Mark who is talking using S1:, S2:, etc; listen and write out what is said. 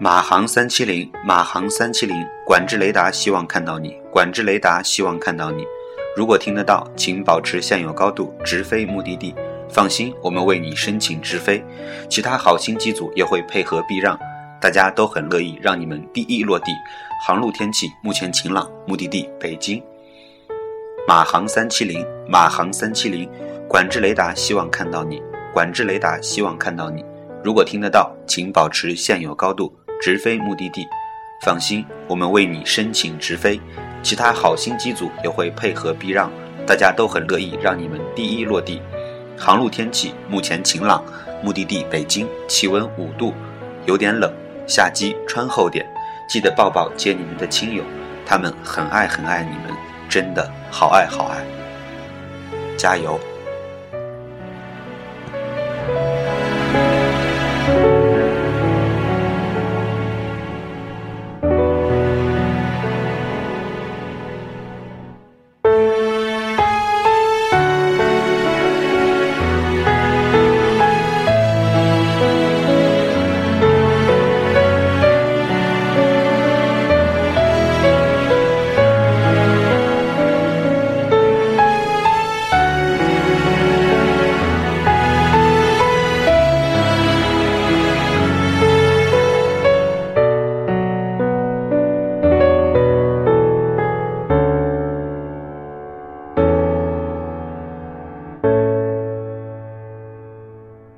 S1: 马航三七零，马航三七零，管制雷达，希望看到你。管制雷达，希望看到你。如果听得到，请保持现有高度，直飞目的地。放心，我们为你申请直飞，其他好心机组也会配合避让，大家都很乐意让你们第一落地。航路天气目前晴朗，目的地北京。马航三七零，马航三七零，管制雷达，希望看到你。管制雷达，希望看到你。如果听得到，请保持现有高度。直飞目的地，放心，我们为你申请直飞，其他好心机组也会配合避让，大家都很乐意让你们第一落地。航路天气目前晴朗，目的地北京，气温五度，有点冷，下机穿厚点，记得抱抱接你们的亲友，他们很爱很爱你们，真的好爱好爱，加油！